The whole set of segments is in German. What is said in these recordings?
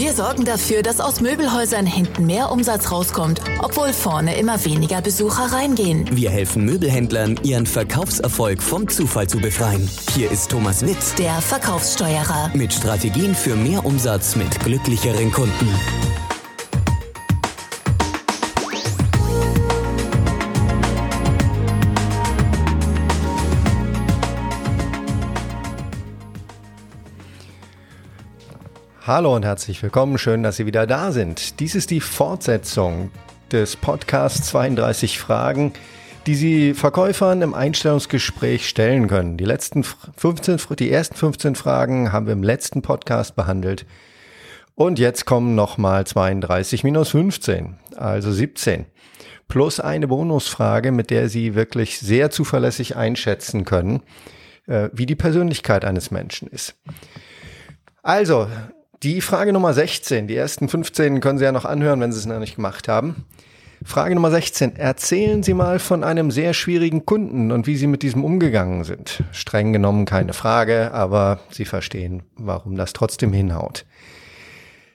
Wir sorgen dafür, dass aus Möbelhäusern hinten mehr Umsatz rauskommt, obwohl vorne immer weniger Besucher reingehen. Wir helfen Möbelhändlern, ihren Verkaufserfolg vom Zufall zu befreien. Hier ist Thomas Witz, Der Verkaufssteuerer. mit Strategien für mehr Umsatz mit glücklicheren Kunden. Hallo und herzlich willkommen. Schön, dass Sie wieder da sind. Dies ist die Fortsetzung des Podcasts 32 Fragen, die Sie Verkäufern im Einstellungsgespräch stellen können. Die letzten 15, die ersten 15 Fragen haben wir im letzten Podcast behandelt. Und jetzt kommen nochmal 32 minus 15, also 17. Plus eine Bonusfrage, mit der Sie wirklich sehr zuverlässig einschätzen können, äh, wie die Persönlichkeit eines Menschen ist. Also, die Frage Nummer 16, die ersten 15 können Sie ja noch anhören, wenn Sie es noch nicht gemacht haben. Frage Nummer 16. Erzählen Sie mal von einem sehr schwierigen Kunden und wie Sie mit diesem umgegangen sind. Streng genommen keine Frage, aber Sie verstehen, warum das trotzdem hinhaut.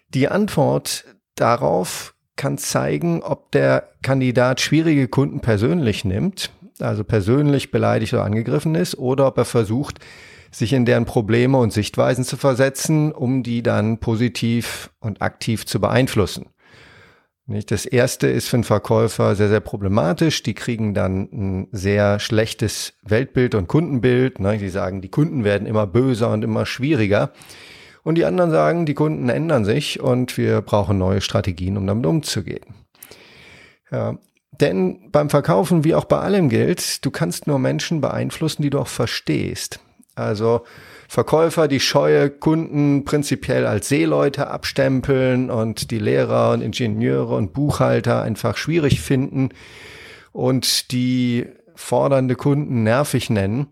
Die Antwort darauf kann zeigen, ob der Kandidat schwierige Kunden persönlich nimmt, also persönlich beleidigt oder angegriffen ist, oder ob er versucht, sich in deren Probleme und Sichtweisen zu versetzen, um die dann positiv und aktiv zu beeinflussen. Nicht? Das erste ist für einen Verkäufer sehr, sehr problematisch. Die kriegen dann ein sehr schlechtes Weltbild und Kundenbild. Ne? Die sagen, die Kunden werden immer böser und immer schwieriger. Und die anderen sagen, die Kunden ändern sich und wir brauchen neue Strategien, um damit umzugehen. Ja, denn beim Verkaufen, wie auch bei allem gilt, du kannst nur Menschen beeinflussen, die du auch verstehst. Also Verkäufer, die scheue Kunden prinzipiell als Seeleute abstempeln und die Lehrer und Ingenieure und Buchhalter einfach schwierig finden und die fordernde Kunden nervig nennen,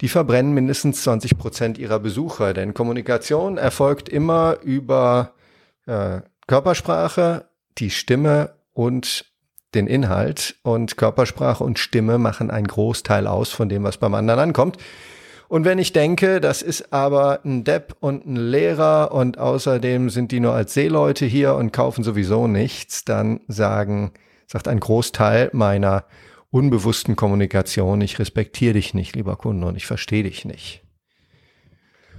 die verbrennen mindestens 20 Prozent ihrer Besucher. Denn Kommunikation erfolgt immer über äh, Körpersprache, die Stimme und den Inhalt. Und Körpersprache und Stimme machen einen Großteil aus von dem, was beim anderen ankommt. Und wenn ich denke, das ist aber ein Depp und ein Lehrer und außerdem sind die nur als Seeleute hier und kaufen sowieso nichts, dann sagen, sagt ein Großteil meiner unbewussten Kommunikation, ich respektiere dich nicht, lieber Kunde, und ich verstehe dich nicht.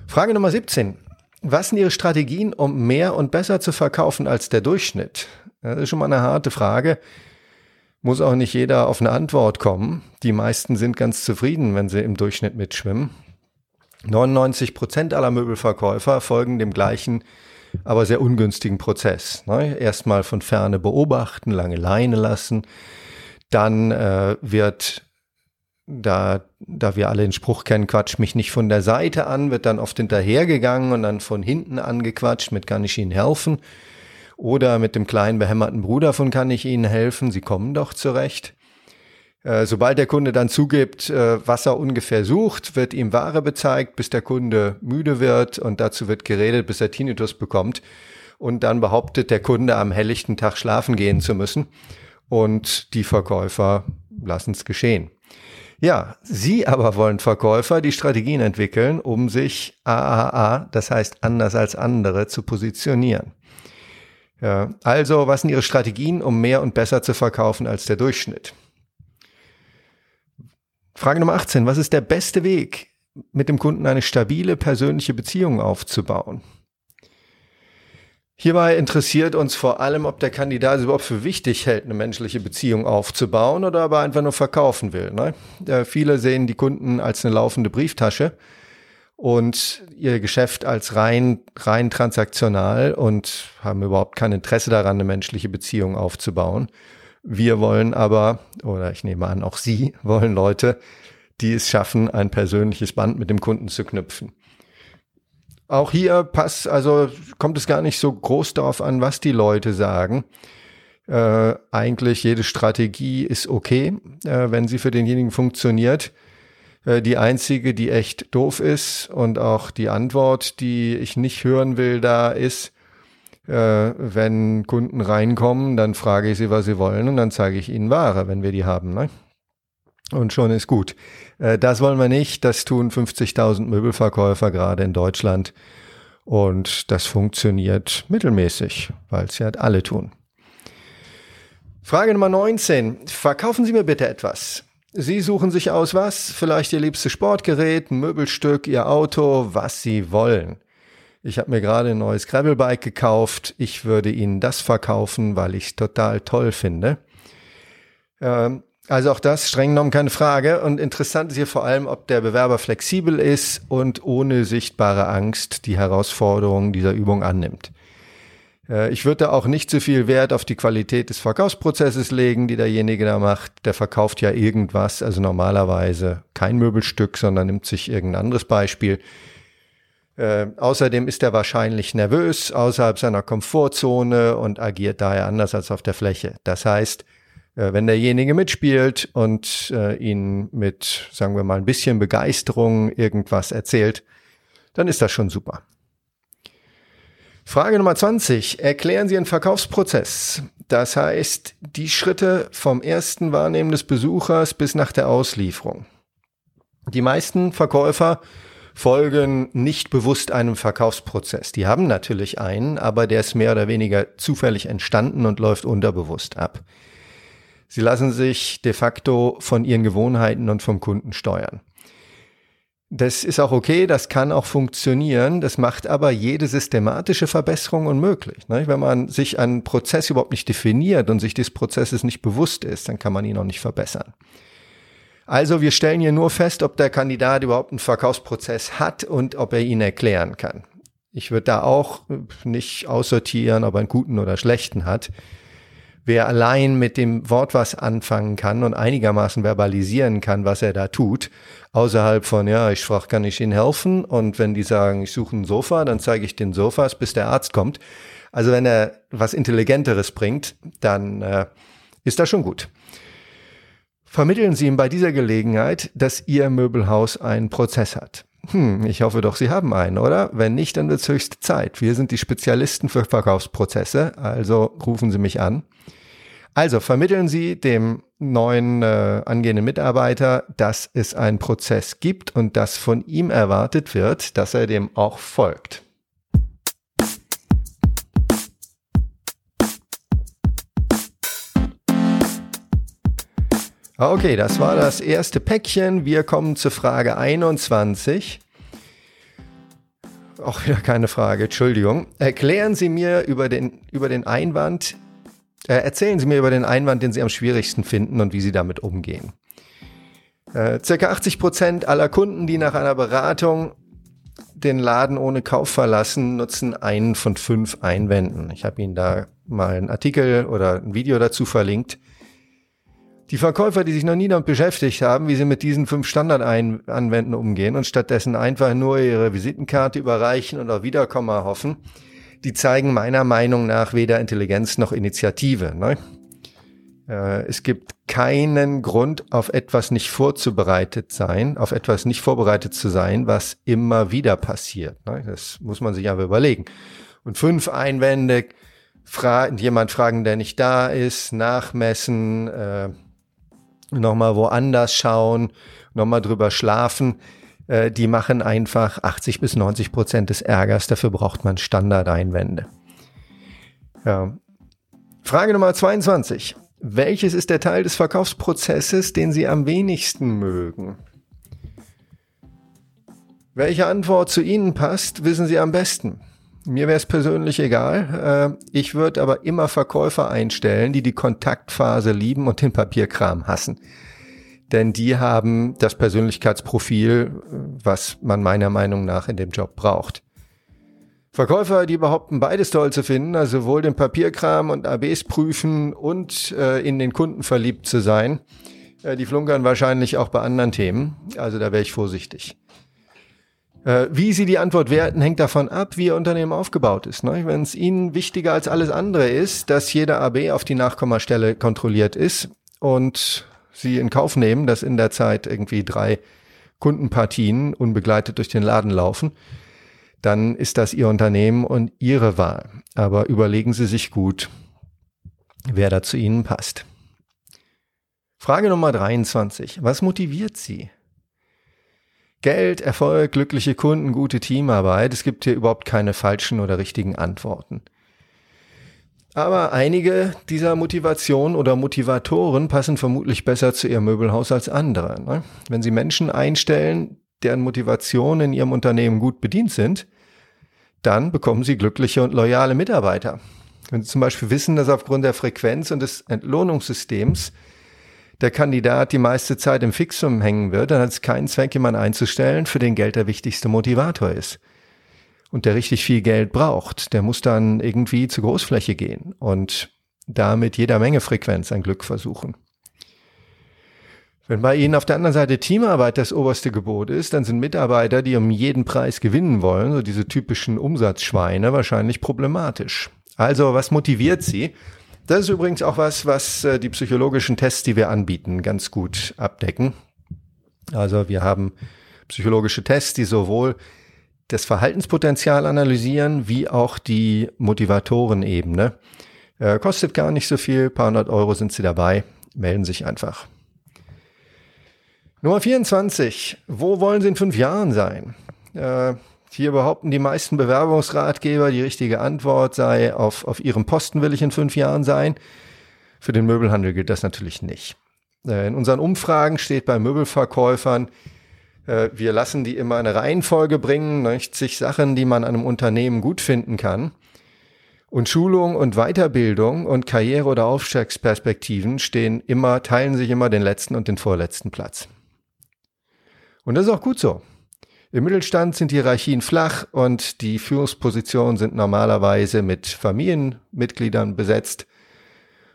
Frage Nummer 17. Was sind Ihre Strategien, um mehr und besser zu verkaufen als der Durchschnitt? Das ist schon mal eine harte Frage. Muss auch nicht jeder auf eine Antwort kommen. Die meisten sind ganz zufrieden, wenn sie im Durchschnitt mitschwimmen. 99 Prozent aller Möbelverkäufer folgen dem gleichen, aber sehr ungünstigen Prozess. Ne? Erstmal von ferne beobachten, lange Leine lassen. Dann äh, wird, da, da wir alle den Spruch kennen, quatsch mich nicht von der Seite an, wird dann oft hinterhergegangen und dann von hinten angequatscht mit kann ich Ihnen helfen. Oder mit dem kleinen behämmerten Bruder von kann ich Ihnen helfen, Sie kommen doch zurecht. Äh, sobald der Kunde dann zugibt, äh, was er ungefähr sucht, wird ihm Ware bezeigt, bis der Kunde müde wird und dazu wird geredet, bis er Tinnitus bekommt. Und dann behauptet der Kunde, am helllichten Tag schlafen gehen zu müssen. Und die Verkäufer lassen es geschehen. Ja, Sie aber wollen Verkäufer, die Strategien entwickeln, um sich AAA, das heißt anders als andere, zu positionieren. Ja, also, was sind Ihre Strategien, um mehr und besser zu verkaufen als der Durchschnitt? Frage Nummer 18. Was ist der beste Weg, mit dem Kunden eine stabile persönliche Beziehung aufzubauen? Hierbei interessiert uns vor allem, ob der Kandidat es überhaupt für wichtig hält, eine menschliche Beziehung aufzubauen oder aber einfach nur verkaufen will. Ne? Ja, viele sehen die Kunden als eine laufende Brieftasche und ihr Geschäft als rein, rein transaktional und haben überhaupt kein Interesse daran, eine menschliche Beziehung aufzubauen. Wir wollen aber, oder ich nehme an, auch Sie wollen Leute, die es schaffen, ein persönliches Band mit dem Kunden zu knüpfen. Auch hier passt, also kommt es gar nicht so groß darauf an, was die Leute sagen. Äh, eigentlich jede Strategie ist okay, äh, wenn sie für denjenigen funktioniert. Äh, die einzige, die echt doof ist und auch die Antwort, die ich nicht hören will, da ist, äh, wenn Kunden reinkommen, dann frage ich sie, was sie wollen und dann zeige ich ihnen Ware, wenn wir die haben. Ne? Und schon ist gut. Äh, das wollen wir nicht. Das tun 50.000 Möbelverkäufer gerade in Deutschland. Und das funktioniert mittelmäßig, weil es ja alle tun. Frage Nummer 19. Verkaufen Sie mir bitte etwas. Sie suchen sich aus was? Vielleicht Ihr liebstes Sportgerät, ein Möbelstück, Ihr Auto, was Sie wollen. Ich habe mir gerade ein neues Gravelbike gekauft. Ich würde Ihnen das verkaufen, weil ich es total toll finde. Ähm, also auch das streng genommen keine Frage. Und interessant ist hier vor allem, ob der Bewerber flexibel ist und ohne sichtbare Angst die Herausforderungen dieser Übung annimmt. Äh, ich würde da auch nicht zu viel Wert auf die Qualität des Verkaufsprozesses legen, die derjenige da macht. Der verkauft ja irgendwas, also normalerweise kein Möbelstück, sondern nimmt sich irgendein anderes Beispiel. Äh, außerdem ist er wahrscheinlich nervös außerhalb seiner Komfortzone und agiert daher anders als auf der Fläche. Das heißt, äh, wenn derjenige mitspielt und äh, ihn mit, sagen wir mal, ein bisschen Begeisterung irgendwas erzählt, dann ist das schon super. Frage Nummer 20. Erklären Sie einen Verkaufsprozess. Das heißt, die Schritte vom ersten Wahrnehmen des Besuchers bis nach der Auslieferung. Die meisten Verkäufer folgen nicht bewusst einem Verkaufsprozess. Die haben natürlich einen, aber der ist mehr oder weniger zufällig entstanden und läuft unterbewusst ab. Sie lassen sich de facto von ihren Gewohnheiten und vom Kunden steuern. Das ist auch okay, das kann auch funktionieren. Das macht aber jede systematische Verbesserung unmöglich. Ne? Wenn man sich einen Prozess überhaupt nicht definiert und sich des Prozesses nicht bewusst ist, dann kann man ihn auch nicht verbessern. Also wir stellen hier nur fest, ob der Kandidat überhaupt einen Verkaufsprozess hat und ob er ihn erklären kann. Ich würde da auch nicht aussortieren, ob er einen guten oder schlechten hat wer allein mit dem Wort was anfangen kann und einigermaßen verbalisieren kann, was er da tut, außerhalb von, ja, ich frage, kann ich Ihnen helfen? Und wenn die sagen, ich suche ein Sofa, dann zeige ich den Sofas, bis der Arzt kommt. Also wenn er was Intelligenteres bringt, dann äh, ist das schon gut. Vermitteln Sie ihm bei dieser Gelegenheit, dass Ihr Möbelhaus einen Prozess hat. Hm, ich hoffe doch, Sie haben einen, oder? Wenn nicht, dann wird es höchste Zeit. Wir sind die Spezialisten für Verkaufsprozesse, also rufen Sie mich an. Also vermitteln Sie dem neuen äh, angehenden Mitarbeiter, dass es einen Prozess gibt und dass von ihm erwartet wird, dass er dem auch folgt. Okay, das war das erste Päckchen. Wir kommen zur Frage 21. Auch wieder keine Frage, Entschuldigung. Erklären Sie mir über den, über den Einwand, äh, erzählen Sie mir über den Einwand, den Sie am schwierigsten finden und wie Sie damit umgehen. Äh, circa 80 Prozent aller Kunden, die nach einer Beratung den Laden ohne Kauf verlassen, nutzen einen von fünf Einwänden. Ich habe Ihnen da mal einen Artikel oder ein Video dazu verlinkt. Die Verkäufer, die sich noch nie damit beschäftigt haben, wie sie mit diesen fünf Standardanwänden umgehen und stattdessen einfach nur ihre Visitenkarte überreichen und auf Wiederkommen hoffen, die zeigen meiner Meinung nach weder Intelligenz noch Initiative. Ne? Äh, es gibt keinen Grund, auf etwas nicht vorzubereitet sein, auf etwas nicht vorbereitet zu sein, was immer wieder passiert. Ne? Das muss man sich aber überlegen. Und fünf Einwände, fra jemand fragen, der nicht da ist, nachmessen, äh, nochmal woanders schauen, nochmal drüber schlafen. Äh, die machen einfach 80 bis 90 Prozent des Ärgers. Dafür braucht man Standardeinwände. Ja. Frage Nummer 22. Welches ist der Teil des Verkaufsprozesses, den Sie am wenigsten mögen? Welche Antwort zu Ihnen passt, wissen Sie am besten. Mir wäre es persönlich egal. Äh, ich würde aber immer Verkäufer einstellen, die die Kontaktphase lieben und den Papierkram hassen. Denn die haben das Persönlichkeitsprofil, was man meiner Meinung nach in dem Job braucht. Verkäufer, die behaupten, beides toll zu finden, also sowohl den Papierkram und ABs prüfen und äh, in den Kunden verliebt zu sein, äh, die flunkern wahrscheinlich auch bei anderen Themen. Also da wäre ich vorsichtig. Äh, wie Sie die Antwort werten, hängt davon ab, wie Ihr Unternehmen aufgebaut ist. Ne? Wenn es Ihnen wichtiger als alles andere ist, dass jeder AB auf die Nachkommastelle kontrolliert ist und Sie in Kauf nehmen, dass in der Zeit irgendwie drei Kundenpartien unbegleitet durch den Laden laufen, dann ist das Ihr Unternehmen und Ihre Wahl. Aber überlegen Sie sich gut, wer da zu Ihnen passt. Frage Nummer 23. Was motiviert Sie? Geld, Erfolg, glückliche Kunden, gute Teamarbeit. Es gibt hier überhaupt keine falschen oder richtigen Antworten. Aber einige dieser Motivationen oder Motivatoren passen vermutlich besser zu Ihrem Möbelhaus als andere. Ne? Wenn Sie Menschen einstellen, deren Motivationen in Ihrem Unternehmen gut bedient sind, dann bekommen Sie glückliche und loyale Mitarbeiter. Wenn Sie zum Beispiel wissen, dass aufgrund der Frequenz und des Entlohnungssystems der Kandidat die meiste Zeit im Fixum hängen wird, dann hat es keinen Zweck, jemanden einzustellen, für den Geld der wichtigste Motivator ist. Und der richtig viel Geld braucht, der muss dann irgendwie zur Großfläche gehen und damit jeder Menge Frequenz ein Glück versuchen. Wenn bei Ihnen auf der anderen Seite Teamarbeit das oberste Gebot ist, dann sind Mitarbeiter, die um jeden Preis gewinnen wollen, so diese typischen Umsatzschweine, wahrscheinlich problematisch. Also, was motiviert Sie? Das ist übrigens auch was, was äh, die psychologischen Tests, die wir anbieten, ganz gut abdecken. Also wir haben psychologische Tests, die sowohl das Verhaltenspotenzial analysieren, wie auch die Motivatorenebene. Äh, kostet gar nicht so viel, paar hundert Euro sind Sie dabei, melden sich einfach. Nummer 24. Wo wollen Sie in fünf Jahren sein? Äh, hier behaupten die meisten Bewerbungsratgeber, die richtige Antwort sei, auf, auf ihrem Posten will ich in fünf Jahren sein. Für den Möbelhandel gilt das natürlich nicht. Äh, in unseren Umfragen steht bei Möbelverkäufern, äh, wir lassen die immer eine Reihenfolge bringen, 90 Sachen, die man an einem Unternehmen gut finden kann. Und Schulung und Weiterbildung und Karriere- oder Aufstiegsperspektiven stehen immer, teilen sich immer den letzten und den vorletzten Platz. Und das ist auch gut so. Im Mittelstand sind Hierarchien flach und die Führungspositionen sind normalerweise mit Familienmitgliedern besetzt.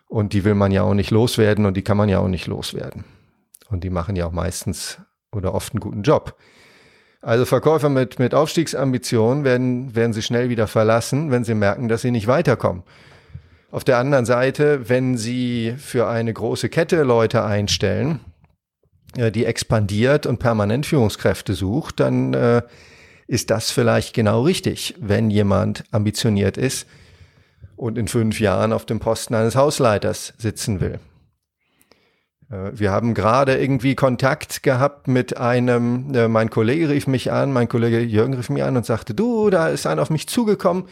Und die will man ja auch nicht loswerden und die kann man ja auch nicht loswerden. Und die machen ja auch meistens oder oft einen guten Job. Also Verkäufer mit, mit Aufstiegsambitionen werden, werden sie schnell wieder verlassen, wenn sie merken, dass sie nicht weiterkommen. Auf der anderen Seite, wenn sie für eine große Kette Leute einstellen, äh, die expandiert und permanent Führungskräfte sucht, dann äh, ist das vielleicht genau richtig, wenn jemand ambitioniert ist und in fünf Jahren auf dem Posten eines Hausleiters sitzen will. Äh, wir haben gerade irgendwie Kontakt gehabt mit einem, äh, mein Kollege rief mich an, mein Kollege Jürgen rief mich an und sagte, du, da ist einer auf mich zugekommen,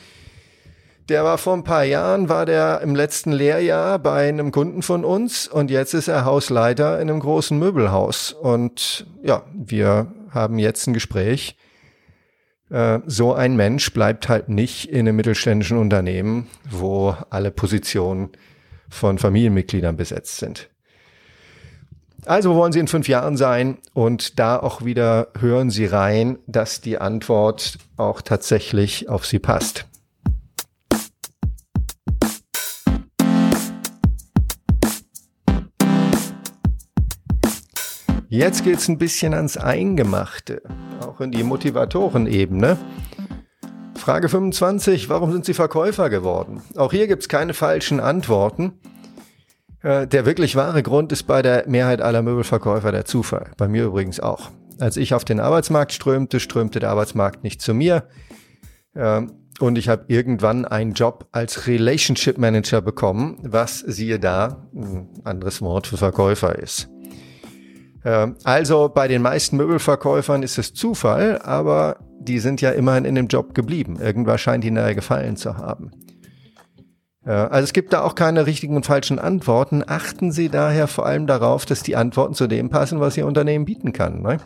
der war vor ein paar Jahren, war der im letzten Lehrjahr bei einem Kunden von uns und jetzt ist er Hausleiter in einem großen Möbelhaus. Und ja, wir haben jetzt ein Gespräch. Äh, so ein Mensch bleibt halt nicht in einem mittelständischen Unternehmen, wo alle Positionen von Familienmitgliedern besetzt sind. Also wollen Sie in fünf Jahren sein und da auch wieder hören Sie rein, dass die Antwort auch tatsächlich auf Sie passt. Jetzt geht's ein bisschen ans Eingemachte, auch in die Motivatorenebene. Frage 25, warum sind Sie Verkäufer geworden? Auch hier gibt's keine falschen Antworten. Äh, der wirklich wahre Grund ist bei der Mehrheit aller Möbelverkäufer der Zufall. Bei mir übrigens auch. Als ich auf den Arbeitsmarkt strömte, strömte der Arbeitsmarkt nicht zu mir. Ähm, und ich habe irgendwann einen Job als Relationship Manager bekommen, was siehe da, ein anderes Wort für Verkäufer ist. Ähm, also bei den meisten Möbelverkäufern ist es Zufall, aber die sind ja immerhin in dem Job geblieben. Irgendwas scheint ihnen da gefallen zu haben. Also es gibt da auch keine richtigen und falschen Antworten. Achten Sie daher vor allem darauf, dass die Antworten zu dem passen, was Ihr Unternehmen bieten kann. Ne?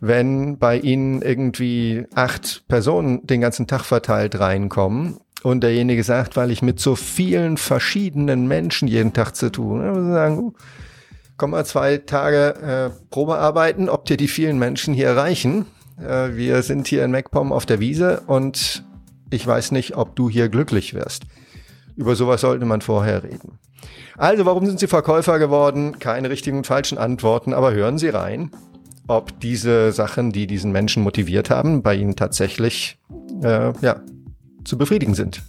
Wenn bei Ihnen irgendwie acht Personen den ganzen Tag verteilt reinkommen und derjenige sagt, weil ich mit so vielen verschiedenen Menschen jeden Tag zu tun, ich sagen, uh, komm mal zwei Tage äh, Probe arbeiten, ob dir die vielen Menschen hier reichen. Äh, wir sind hier in MacPom auf der Wiese und ich weiß nicht, ob du hier glücklich wirst. Über sowas sollte man vorher reden. Also, warum sind Sie Verkäufer geworden? Keine richtigen und falschen Antworten, aber hören Sie rein, ob diese Sachen, die diesen Menschen motiviert haben, bei Ihnen tatsächlich äh, ja, zu befriedigen sind.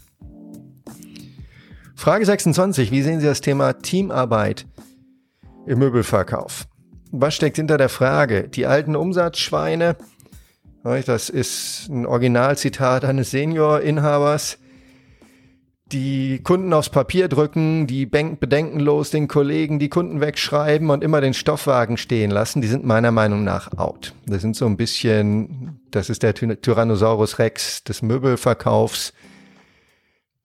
Frage 26. Wie sehen Sie das Thema Teamarbeit im Möbelverkauf. Was steckt hinter der Frage? Die alten Umsatzschweine, das ist ein Originalzitat eines Senior-Inhabers, die Kunden aufs Papier drücken, die bedenkenlos den Kollegen die Kunden wegschreiben und immer den Stoffwagen stehen lassen, die sind meiner Meinung nach out. Das sind so ein bisschen, das ist der Tyrannosaurus Rex des Möbelverkaufs.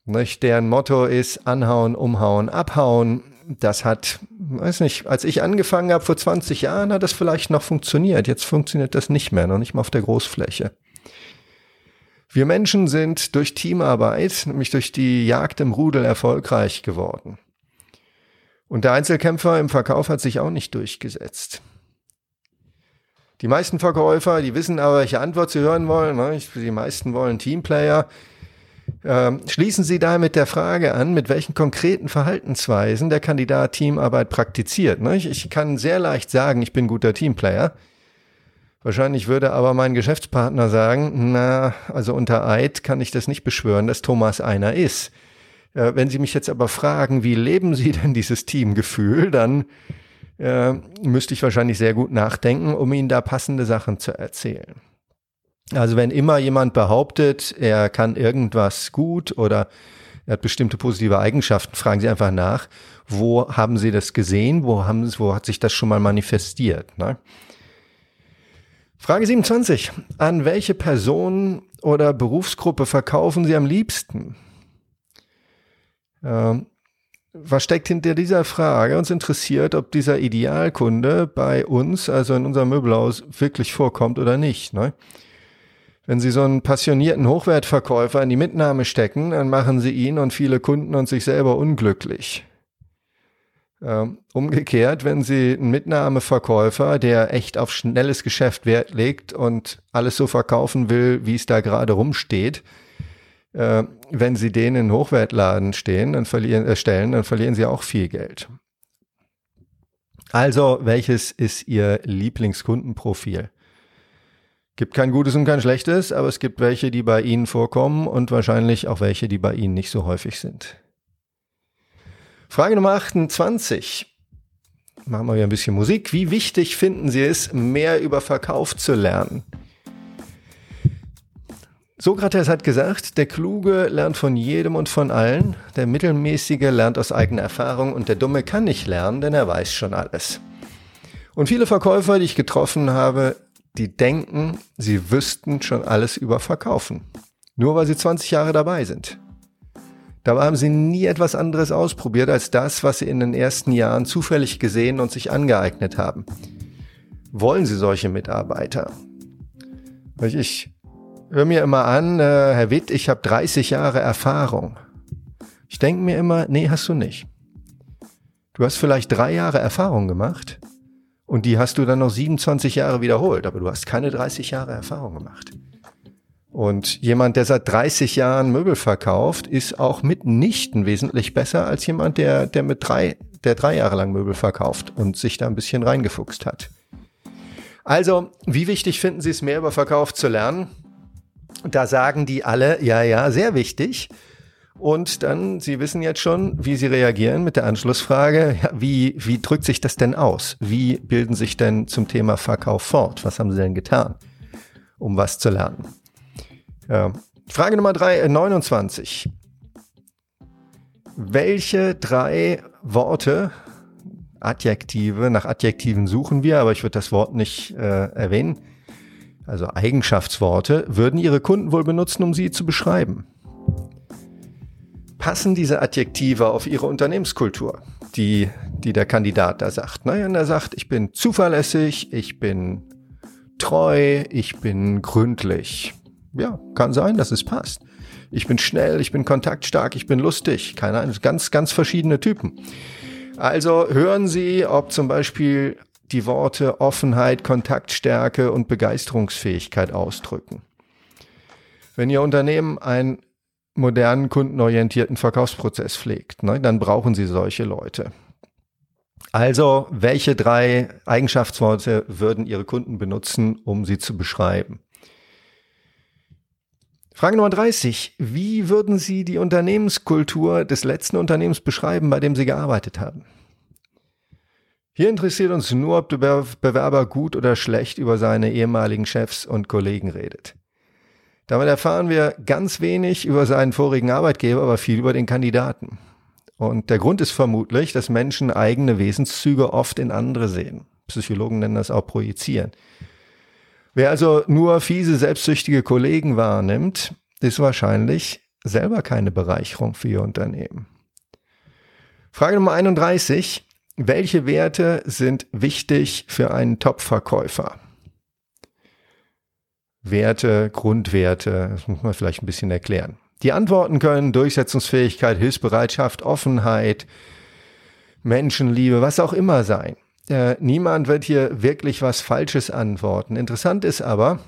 Nicht? Deren Motto ist anhauen, umhauen, abhauen. Das hat, weiß nicht, als ich angefangen habe vor 20 Jahren, hat das vielleicht noch funktioniert. Jetzt funktioniert das nicht mehr, noch nicht mal auf der Großfläche. Wir Menschen sind durch Teamarbeit, nämlich durch die Jagd im Rudel erfolgreich geworden. Und der Einzelkämpfer im Verkauf hat sich auch nicht durchgesetzt. Die meisten Verkäufer, die wissen aber, welche Antwort sie hören wollen. Ne? Die meisten wollen Teamplayer. Ähm, schließen Sie da mit der Frage an, mit welchen konkreten Verhaltensweisen der Kandidat Teamarbeit praktiziert. Ne? Ich kann sehr leicht sagen, ich bin guter Teamplayer. Wahrscheinlich würde aber mein Geschäftspartner sagen, na, also unter Eid kann ich das nicht beschwören, dass Thomas einer ist. Äh, wenn Sie mich jetzt aber fragen, wie leben Sie denn dieses Teamgefühl, dann äh, müsste ich wahrscheinlich sehr gut nachdenken, um Ihnen da passende Sachen zu erzählen. Also wenn immer jemand behauptet, er kann irgendwas gut oder er hat bestimmte positive Eigenschaften, fragen Sie einfach nach, wo haben Sie das gesehen, wo, haben, wo hat sich das schon mal manifestiert? Ne? Frage 27. An welche Person oder Berufsgruppe verkaufen Sie am liebsten? Ähm, was steckt hinter dieser Frage? Uns interessiert, ob dieser Idealkunde bei uns, also in unserem Möbelhaus, wirklich vorkommt oder nicht. Ne? Wenn Sie so einen passionierten Hochwertverkäufer in die Mitnahme stecken, dann machen Sie ihn und viele Kunden und sich selber unglücklich. Ähm, umgekehrt, wenn Sie einen Mitnahmeverkäufer, der echt auf schnelles Geschäft Wert legt und alles so verkaufen will, wie es da gerade rumsteht, äh, wenn Sie den in Hochwertladen stehen, dann verlieren, äh, stellen, dann verlieren Sie auch viel Geld. Also, welches ist Ihr Lieblingskundenprofil? Gibt kein gutes und kein schlechtes, aber es gibt welche, die bei Ihnen vorkommen und wahrscheinlich auch welche, die bei Ihnen nicht so häufig sind. Frage Nummer 28. Machen wir wieder ein bisschen Musik. Wie wichtig finden Sie es, mehr über Verkauf zu lernen? Sokrates hat gesagt, der Kluge lernt von jedem und von allen, der Mittelmäßige lernt aus eigener Erfahrung und der Dumme kann nicht lernen, denn er weiß schon alles. Und viele Verkäufer, die ich getroffen habe, die denken, sie wüssten schon alles über Verkaufen. Nur weil sie 20 Jahre dabei sind. Dabei haben sie nie etwas anderes ausprobiert als das, was sie in den ersten Jahren zufällig gesehen und sich angeeignet haben. Wollen Sie solche Mitarbeiter? Ich höre mir immer an, äh, Herr Witt, ich habe 30 Jahre Erfahrung. Ich denke mir immer, nee, hast du nicht. Du hast vielleicht drei Jahre Erfahrung gemacht und die hast du dann noch 27 Jahre wiederholt, aber du hast keine 30 Jahre Erfahrung gemacht. Und jemand, der seit 30 Jahren Möbel verkauft, ist auch mitnichten wesentlich besser als jemand, der, der mit drei, der drei Jahre lang Möbel verkauft und sich da ein bisschen reingefuchst hat. Also, wie wichtig finden Sie es, mehr über Verkauf zu lernen? Da sagen die alle, ja, ja, sehr wichtig. Und dann, Sie wissen jetzt schon, wie Sie reagieren mit der Anschlussfrage, ja, wie, wie drückt sich das denn aus? Wie bilden sich denn zum Thema Verkauf fort? Was haben Sie denn getan, um was zu lernen? Ja. Frage Nummer drei, äh, 29. Welche drei Worte, Adjektive, nach Adjektiven suchen wir, aber ich würde das Wort nicht äh, erwähnen, also Eigenschaftsworte, würden Ihre Kunden wohl benutzen, um sie zu beschreiben? Passen diese Adjektive auf Ihre Unternehmenskultur, die, die der Kandidat da sagt? Naja, er sagt, ich bin zuverlässig, ich bin treu, ich bin gründlich ja, kann sein, dass es passt. Ich bin schnell, ich bin kontaktstark, ich bin lustig. Keine Ahnung, ganz, ganz verschiedene Typen. Also hören Sie, ob zum Beispiel die Worte Offenheit, Kontaktstärke und Begeisterungsfähigkeit ausdrücken. Wenn Ihr Unternehmen einen modernen, kundenorientierten Verkaufsprozess pflegt, ne, dann brauchen Sie solche Leute. Also, welche drei Eigenschaftsworte würden Ihre Kunden benutzen, um sie zu beschreiben? Frage Nummer 30. Wie würden Sie die Unternehmenskultur des letzten Unternehmens beschreiben, bei dem Sie gearbeitet haben? Hier interessiert uns nur, ob der Bewerber gut oder schlecht über seine ehemaligen Chefs und Kollegen redet. Damit erfahren wir ganz wenig über seinen vorigen Arbeitgeber, aber viel über den Kandidaten. Und der Grund ist vermutlich, dass Menschen eigene Wesenszüge oft in andere sehen. Psychologen nennen das auch projizieren. Wer also nur fiese, selbstsüchtige Kollegen wahrnimmt, ist wahrscheinlich selber keine Bereicherung für ihr Unternehmen. Frage Nummer 31. Welche Werte sind wichtig für einen Top-Verkäufer? Werte, Grundwerte, das muss man vielleicht ein bisschen erklären. Die Antworten können Durchsetzungsfähigkeit, Hilfsbereitschaft, Offenheit, Menschenliebe, was auch immer sein. Äh, niemand wird hier wirklich was Falsches antworten. Interessant ist aber,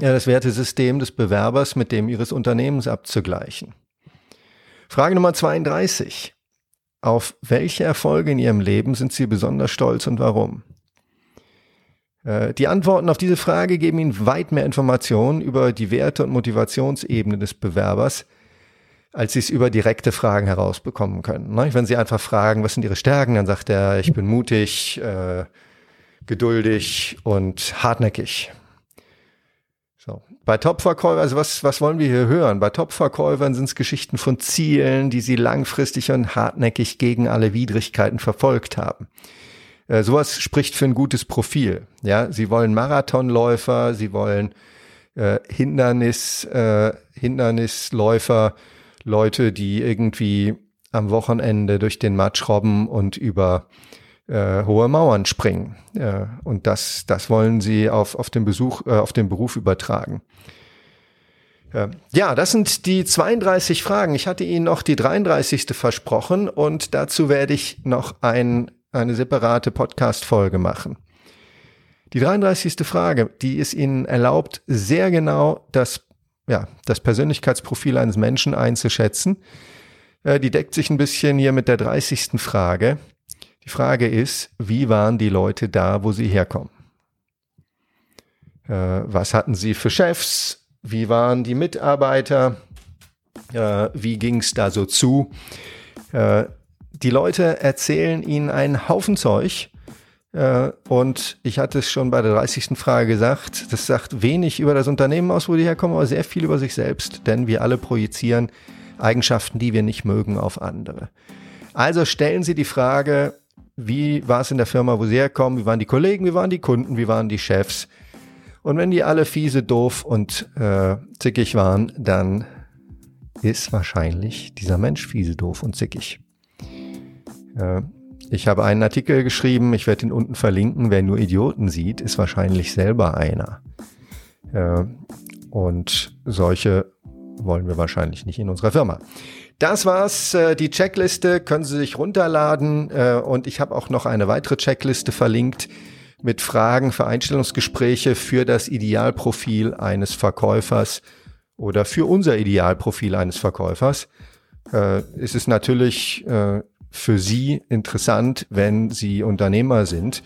ja, das Wertesystem des Bewerbers mit dem ihres Unternehmens abzugleichen. Frage Nummer 32. Auf welche Erfolge in Ihrem Leben sind Sie besonders stolz und warum? Äh, die Antworten auf diese Frage geben Ihnen weit mehr Informationen über die Werte und Motivationsebene des Bewerbers, als Sie es über direkte Fragen herausbekommen können. Ne? Wenn Sie einfach fragen, was sind Ihre Stärken, dann sagt er, ich bin mutig, äh, geduldig und hartnäckig. So. Bei Top-Verkäufern, also was, was wollen wir hier hören? Bei Top-Verkäufern sind es Geschichten von Zielen, die sie langfristig und hartnäckig gegen alle Widrigkeiten verfolgt haben. Äh, sowas spricht für ein gutes Profil. Ja, sie wollen Marathonläufer, sie wollen äh, Hindernis, äh, Hindernisläufer, Leute, die irgendwie am Wochenende durch den Matsch robben und über äh, hohe Mauern springen. Äh, und das, das wollen sie auf, auf den Besuch, äh, auf den Beruf übertragen. Äh, ja, das sind die 32 Fragen. Ich hatte Ihnen noch die 33. versprochen und dazu werde ich noch ein eine separate Podcast-Folge machen. Die 33. Frage, die ist Ihnen erlaubt, sehr genau das, ja, das Persönlichkeitsprofil eines Menschen einzuschätzen. Äh, die deckt sich ein bisschen hier mit der 30. Frage. Die Frage ist, wie waren die Leute da, wo sie herkommen? Äh, was hatten sie für Chefs? Wie waren die Mitarbeiter? Äh, wie ging es da so zu? Die Leute erzählen ihnen einen Haufen Zeug. Äh, und ich hatte es schon bei der 30. Frage gesagt, das sagt wenig über das Unternehmen aus, wo die herkommen, aber sehr viel über sich selbst, denn wir alle projizieren Eigenschaften, die wir nicht mögen, auf andere. Also stellen Sie die Frage, wie war es in der Firma, wo Sie herkommen, wie waren die Kollegen, wie waren die Kunden, wie waren die Chefs? Und wenn die alle fiese, doof und äh, zickig waren, dann ist wahrscheinlich dieser Mensch fiese, doof und zickig. Äh, ich habe einen Artikel geschrieben, ich werde ihn unten verlinken. Wer nur Idioten sieht, ist wahrscheinlich selber einer. Äh, und solche wollen wir wahrscheinlich nicht in unserer Firma. Das war's. Äh, die Checkliste können Sie sich runterladen und ich habe auch noch eine weitere Checkliste verlinkt mit Fragen für Einstellungsgespräche für das Idealprofil eines Verkäufers oder für unser Idealprofil eines Verkäufers. Es ist natürlich für Sie interessant, wenn Sie Unternehmer sind,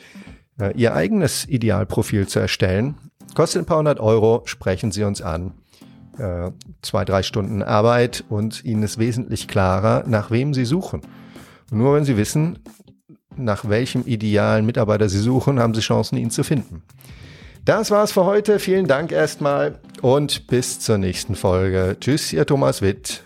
äh, Ihr eigenes Idealprofil zu erstellen. Kostet ein paar hundert Euro, sprechen Sie uns an. Äh, zwei, drei Stunden Arbeit und Ihnen ist wesentlich klarer, nach wem Sie suchen. Und nur wenn Sie wissen, nach welchem idealen Mitarbeiter Sie suchen, haben Sie Chancen, ihn zu finden. Das war's für heute. Vielen Dank erstmal und bis zur nächsten Folge. Tschüss, Ihr Thomas Witt.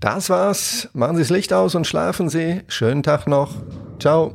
Das war's. Machen Sie das Licht aus und schlafen Sie. Schönen Tag noch. Ciao.